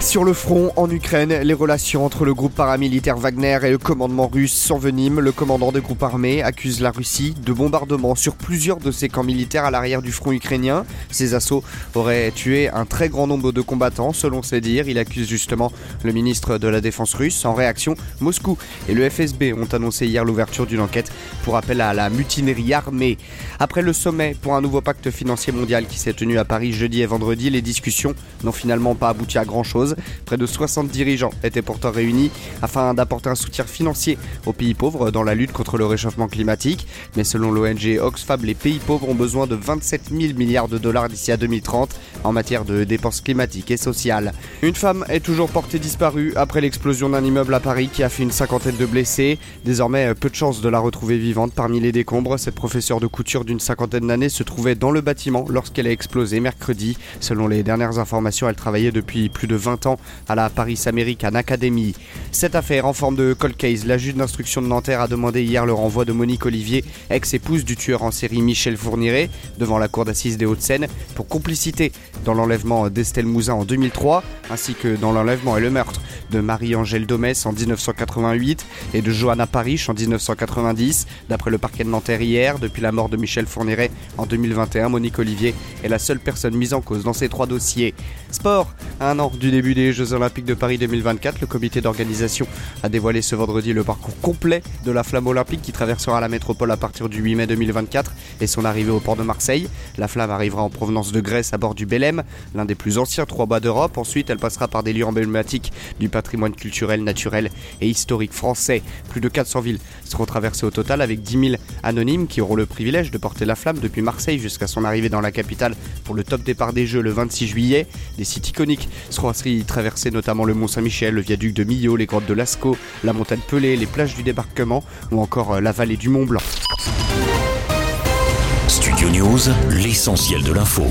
Sur le front, en Ukraine, les relations entre le groupe paramilitaire Wagner et le commandement russe s'enveniment. Le commandant des groupes armés accuse la Russie de bombardements sur plusieurs de ses camps militaires à l'arrière du front ukrainien. Ces assauts auraient tué un très grand nombre de combattants, selon ses dires. Il accuse justement le ministre de la Défense russe. En réaction, Moscou et le FSB ont annoncé hier l'ouverture d'une enquête pour appel à la mutinerie armée. Après le sommet pour un nouveau pacte financier mondial qui s'est tenu à Paris jeudi et vendredi, les discussions n'ont finalement pas abouti à grand-chose. Près de 60 dirigeants étaient pourtant réunis afin d'apporter un soutien financier aux pays pauvres dans la lutte contre le réchauffement climatique. Mais selon l'ONG Oxfam, les pays pauvres ont besoin de 27 000 milliards de dollars d'ici à 2030 en matière de dépenses climatiques et sociales. Une femme est toujours portée disparue après l'explosion d'un immeuble à Paris qui a fait une cinquantaine de blessés. Désormais, peu de chances de la retrouver vivante parmi les décombres. Cette professeure de couture d'une cinquantaine d'années se trouvait dans le bâtiment lorsqu'elle a explosé mercredi. Selon les dernières informations, elle travaillait depuis plus de 20 ans à la Paris American Academy. Cette affaire en forme de cold case, la juge d'instruction de Nanterre a demandé hier le renvoi de Monique Olivier, ex-épouse du tueur en série Michel Fourniret, devant la cour d'assises des Hauts-de-Seine pour complicité dans l'enlèvement d'Estelle Mouzin en 2003, ainsi que dans l'enlèvement et le meurtre de Marie-Angèle Domès en 1988 et de Johanna Parish en 1990. D'après le parquet de Nanterre hier, depuis la mort de Michel Fourniret en 2021, Monique Olivier est la seule personne mise en cause dans ces trois dossiers. Sport, un an du début des Jeux Olympiques de Paris 2024, le comité d'organisation a dévoilé ce vendredi le parcours complet de la flamme olympique qui traversera la métropole à partir du 8 mai 2024 et son arrivée au port de Marseille. La flamme arrivera en provenance de Grèce à bord du Belém, l'un des plus anciens trois bas d'Europe. Ensuite, elle passera par des lieux emblématiques du patrimoine culturel, naturel et historique français. Plus de 400 villes seront traversées au total avec 10 000 anonymes qui auront le privilège de porter la flamme depuis Marseille jusqu'à son arrivée dans la capitale pour le top départ des Jeux le 26 juillet. Des sites iconiques seront inscrits traverser notamment le Mont Saint-Michel, le viaduc de Millau, les grottes de Lascaux, la montagne Pelée, les plages du débarquement ou encore euh, la vallée du Mont Blanc. Studio News, l'essentiel de l'info.